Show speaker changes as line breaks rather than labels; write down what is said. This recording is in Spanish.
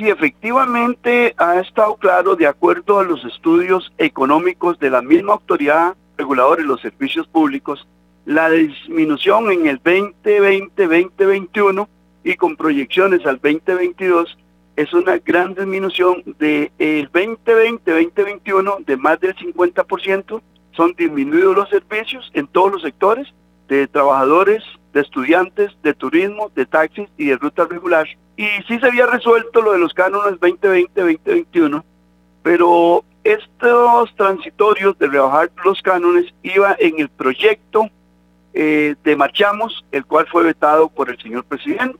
Sí, efectivamente ha estado claro, de acuerdo a los estudios económicos de la misma autoridad reguladora de los servicios públicos, la disminución en el 2020-2021 y con proyecciones al 2022 es una gran disminución del 2020-2021 de más del 50%. Son disminuidos los servicios en todos los sectores, de trabajadores, de estudiantes, de turismo, de taxis y de ruta regular. Y sí se había resuelto lo de los cánones 2020-2021, pero estos transitorios de rebajar los cánones iba en el proyecto eh, de Marchamos, el cual fue vetado por el señor presidente.